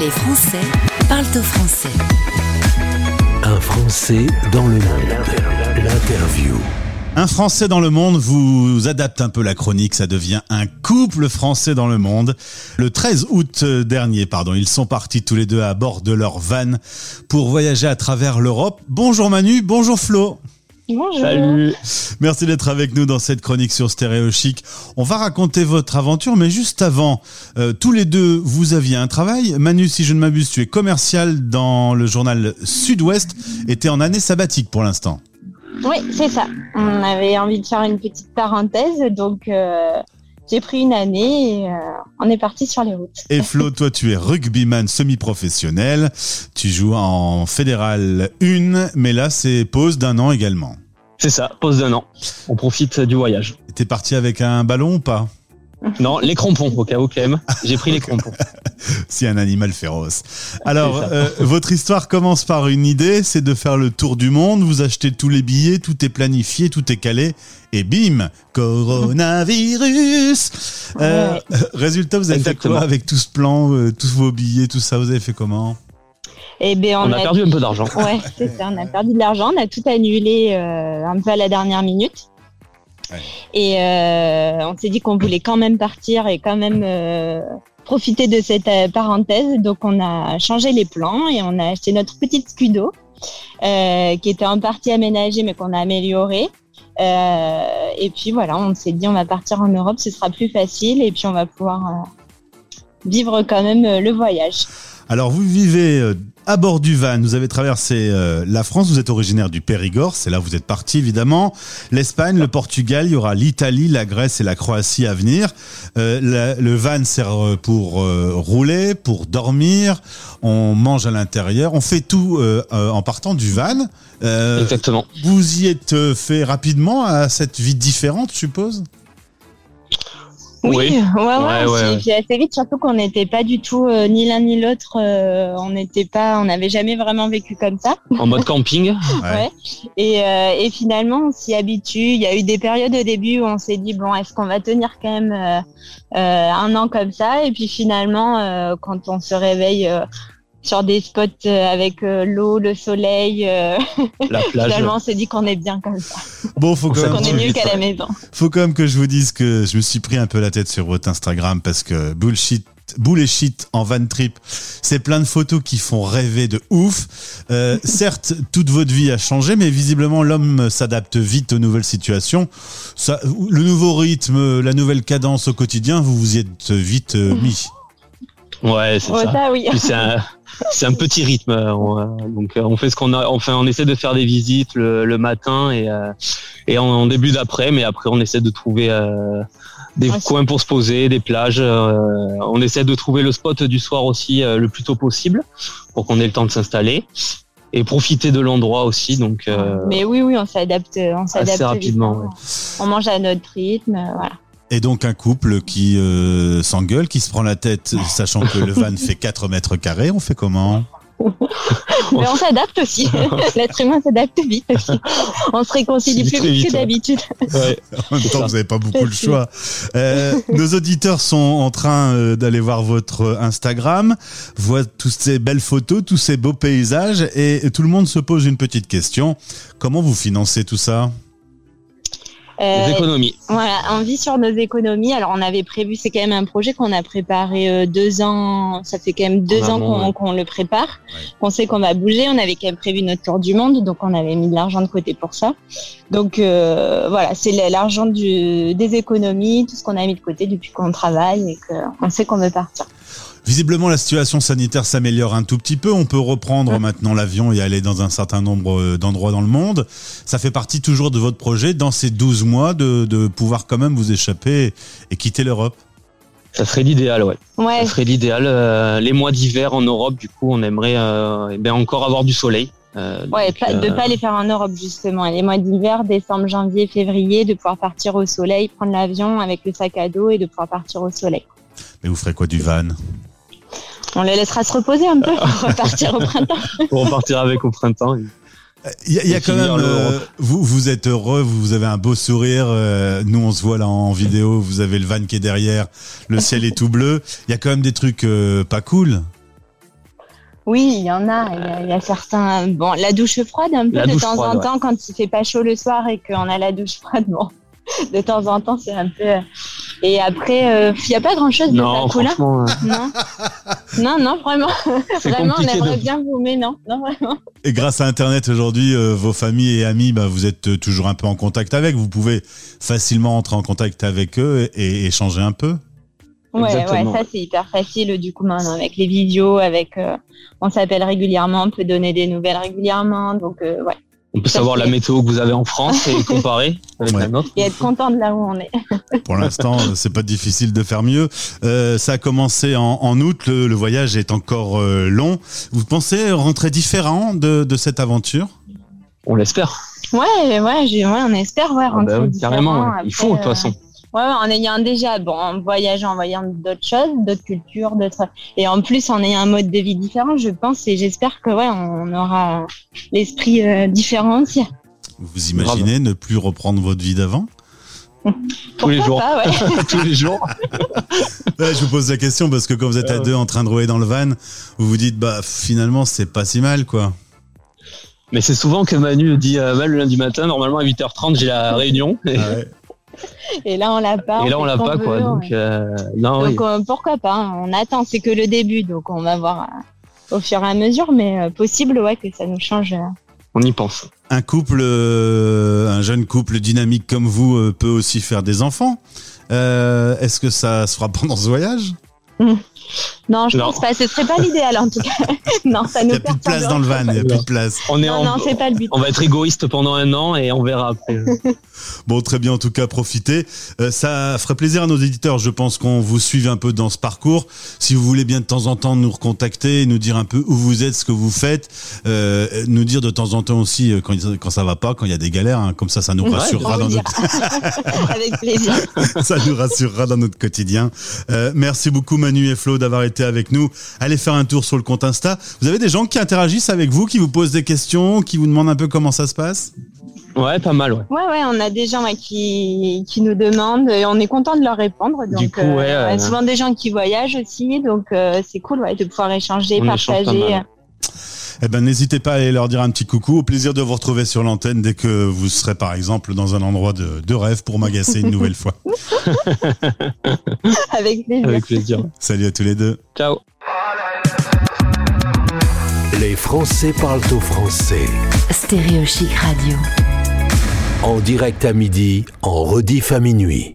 Les Français parlent au français. Un Français dans le monde. L'interview. Un Français dans le monde vous adapte un peu la chronique, ça devient un couple français dans le monde. Le 13 août dernier, pardon, ils sont partis tous les deux à bord de leur van pour voyager à travers l'Europe. Bonjour Manu, bonjour Flo. Bonjour. Salut. Merci d'être avec nous dans cette chronique sur Stéréo Chic. On va raconter votre aventure, mais juste avant, euh, tous les deux, vous aviez un travail. Manu, si je ne m'abuse, tu es commercial dans le journal Sud-Ouest et tu es en année sabbatique pour l'instant. Oui, c'est ça. On avait envie de faire une petite parenthèse, donc euh, j'ai pris une année et euh, on est parti sur les routes. Et Flo, toi, tu es rugbyman semi-professionnel. Tu joues en fédéral 1, mais là, c'est pause d'un an également. C'est ça, pause d'un an. On profite du voyage. T'es parti avec un ballon ou pas? Non, les crampons, au cas où, quand même. J'ai pris les crampons. Si un animal féroce. Alors, euh, votre histoire commence par une idée, c'est de faire le tour du monde. Vous achetez tous les billets, tout est planifié, tout est calé, et bim, coronavirus. Euh, résultat, vous avez Exactement. fait quoi avec tout ce plan, euh, tous vos billets, tout ça Vous avez fait comment? Et ben On a perdu un peu d'argent. Ouais, c'est ça. On a perdu de l'argent. On a tout annulé euh, un peu à la dernière minute. Et euh, on s'est dit qu'on voulait quand même partir et quand même euh, profiter de cette euh, parenthèse. Donc on a changé les plans et on a acheté notre petite Scudo qui était en partie aménagée mais qu'on a améliorée. Et puis voilà, on s'est dit on va partir en Europe, ce sera plus facile et puis on va pouvoir vivre quand même le voyage. Alors, vous vivez euh, à bord du van, vous avez traversé euh, la France, vous êtes originaire du Périgord, c'est là où vous êtes parti évidemment. L'Espagne, le Portugal, il y aura l'Italie, la Grèce et la Croatie à venir. Euh, la- le van sert pour euh, rouler, pour dormir, on mange à l'intérieur, on fait tout euh, en partant du van. Exactement. vous y êtes fait rapidement à cette vie différente, je suppose? Oui, Oui. ouais, ouais, Ouais, assez vite, surtout qu'on n'était pas du tout euh, ni l'un ni l'autre. euh, on n'était pas, on n'avait jamais vraiment vécu comme ça. En mode camping. Ouais. Et, euh, et finalement, on s'y habitue. Il y a eu des périodes au début où on s'est dit bon, est-ce qu'on va tenir quand même euh, euh, un an comme ça? Et puis finalement, euh, quand on se réveille euh, sur des spots euh, avec euh, l'eau, le soleil, euh, La plage. finalement, on s'est dit qu'on est bien comme ça, Bon, faut quand, même, qu'on est va mieux vite, qu'à la ouais. maison. faut quand même que je vous dise que je me suis pris un peu la tête sur votre Instagram parce que bullshit. Boule et shit en van trip, c'est plein de photos qui font rêver de ouf. Euh, certes, toute votre vie a changé, mais visiblement l'homme s'adapte vite aux nouvelles situations. Ça, le nouveau rythme, la nouvelle cadence au quotidien, vous vous y êtes vite euh, mis. Ouais, c'est Ouais, ça. ça, oui. Puis c'est un, c'est un petit rythme. on, euh, donc euh, on fait ce qu'on a. Enfin, on essaie de faire des visites le, le matin et euh, et en, en début d'après, mais après on essaie de trouver euh, des Ouais, c'est- coins pour se poser, des plages. euh, on essaie de trouver le spot du soir aussi le plus tôt possible pour qu'on ait le temps de s'installer et profiter de l'endroit aussi. Donc Mais oui, oui, on s'adapte, on s'adapte rapidement, hein. On mange à notre rythme, voilà. Et donc un couple qui euh, s'engueule, qui se prend la tête, sachant que le van fait 4 mètres carrés, on fait comment Mais on s'adapte aussi. L'être humain s'adapte vite aussi. On se réconcilie plus vite, que d'habitude. ouais. En même temps, vous n'avez pas beaucoup le choix. Euh, nos auditeurs sont en train euh, d'aller voir votre Instagram, voient toutes ces belles photos, tous ces beaux paysages, et tout le monde se pose une petite question. Comment vous financez tout ça? Euh, Les économies. voilà, on vit sur nos économies. Alors, on avait prévu, c'est quand même un projet qu'on a préparé euh, deux ans. Ça fait quand même deux ans qu'on ouais. le prépare, Ouais. qu'on sait qu'on va bouger. On avait quand même prévu notre tour du monde, donc on avait mis de l'argent de côté pour ça. Donc euh, voilà, c'est l'argent des économies, tout ce qu'on a mis de côté depuis qu'on travaille et qu'on sait qu'on veut partir. Visiblement, la situation sanitaire s'améliore un tout petit peu. On peut reprendre Ouais. maintenant l'avion et aller dans un certain nombre euh, d'endroits dans le monde. Ça fait partie toujours de votre projet, dans ces 12 mois, de, de pouvoir quand même vous échapper et quitter l'Europe? Ça serait l'idéal, ouais. Ouais, Ça serait l'idéal. Euh, les mois d'hiver en Europe, du coup, on aimerait euh, eh bien encore avoir du soleil. Euh, Ouais, donc, pas- de pas les faire en Europe justement. Les mois d'hiver, décembre, janvier, février, de pouvoir partir au soleil, prendre l'avion avec le sac à dos et de pouvoir partir au soleil. Mais vous ferez quoi du van On les laissera se reposer un peu pour repartir au printemps. pour repartir avec au printemps. Il y a, il y a quand même, euh, vous, vous êtes heureux, vous avez un beau sourire. euh, nous, on se voit là en vidéo. Vous avez le van qui est derrière, le ciel est tout bleu. Il y a quand même des trucs euh, pas cool. Oui, il y en a. Il y a, il y a certains. Bon, la douche froide, un peu La de temps froide, en ouais. temps, quand il fait pas chaud le soir et qu'on a la douche froide, bon, de temps en temps, c'est un peu. Et après, euh, il n'y a pas grand chose de Non, franchement, euh, Non, non, non, vraiment, c'est vraiment, on compliqué. aimerait de- bien vous, mais non, non, vraiment. Et grâce à Internet aujourd'hui, euh, vos familles et amis, bah, vous êtes euh, toujours un peu en contact avec. Vous pouvez facilement entrer en contact avec eux et échanger un peu. Ouais, Exactement. ouais, ça c'est hyper facile du coup maintenant avec les vidéos, avec euh, on s'appelle régulièrement, on peut donner des nouvelles régulièrement, donc euh, ouais. On peut savoir la météo que vous avez en France et comparer avec Ouais. la nôtre. Et être content de là où on est. Pour l'instant, euh, c'est pas difficile de faire mieux. Euh, ça a commencé en, en août. Le, le voyage est encore euh, long. Vous pensez rentrer différent de, de cette aventure? On l'espère. Ouais, ouais, on espère ouais, Ah rentrer bah oui, différent. carrément, ouais. Après, il faut de toute euh, façon. Ouais, ouais, en ayant déjà, bon, en voyageant, en voyant d'autres choses, d'autres cultures, d'autres, et en plus en ayant un mode de vie différent, je pense et j'espère que ouais, on aura l'esprit euh, différent aussi. Vous imaginez ne plus reprendre votre vie d'avant? Tous les jours. pas, ouais. Tous les jours. Je vous pose la question parce que quand vous êtes à Ah ouais. deux en train de rouler dans le van, vous vous dites bah finalement c'est pas si mal quoi. Mais c'est souvent que Manu dit euh, bah, le lundi matin, normalement à 8h30, j'ai la réunion. Et, Et là, on l'a pas. et là, on l'a pas, quoi. veut, Donc, euh, non, oui. Euh, pourquoi pas hein. On attend, c'est que le début, donc on va voir euh, au fur et à mesure, mais euh, possible, ouais, que ça nous change. euh. on y pense. Un couple, euh, un jeune couple dynamique comme vous euh, peut aussi faire des enfants. Euh, Est-ce que ça se fera pendant ce voyage? Non, je Non. pense pas. Ce serait pas l'idéal, en tout cas. non, ça Il nous n'y a plus de place dans le van, il n'y a plus de place. On est Non, en, non, c'est pas le but. on va être égoïste pendant un an et on verra après. Bon, très bien, en tout cas, profitez. Euh, ça ferait plaisir à nos éditeurs, je pense, qu'on vous suive un peu dans ce parcours. Si vous voulez bien de temps en temps nous recontacter, nous dire un peu où vous êtes, ce que vous faites, euh, nous dire de temps en temps aussi euh, quand, quand ça va pas, quand il y a des galères, hein. comme ça, ça nous rassurera dans notre, Avec plaisir. ça nous rassurera dans notre quotidien. Euh, merci beaucoup Manu et Flo d'avoir été avec nous. Allez faire un tour sur le compte Insta. Vous avez des gens qui interagissent avec vous, qui vous posent des questions, qui vous demandent un peu comment ça se passe? Ouais, pas mal, ouais. Ouais, ouais, on a des gens ouais, qui, qui nous demandent et on est content de leur répondre. Donc, Du coup, ouais, euh, souvent des gens qui voyagent aussi, donc euh, c'est cool ouais, de pouvoir échanger, On échange pas partager. Eh ben, n'hésitez pas à aller leur dire un petit coucou. Au plaisir de vous retrouver sur l'antenne dès que vous serez, par exemple, dans un endroit de, de rêve pour m'agacer une nouvelle fois. Avec plaisir. Avec plaisir. Salut à tous les deux. Ciao. Les Français parlent au français. Stéréo Chic Radio. En direct à midi, en rediff à minuit.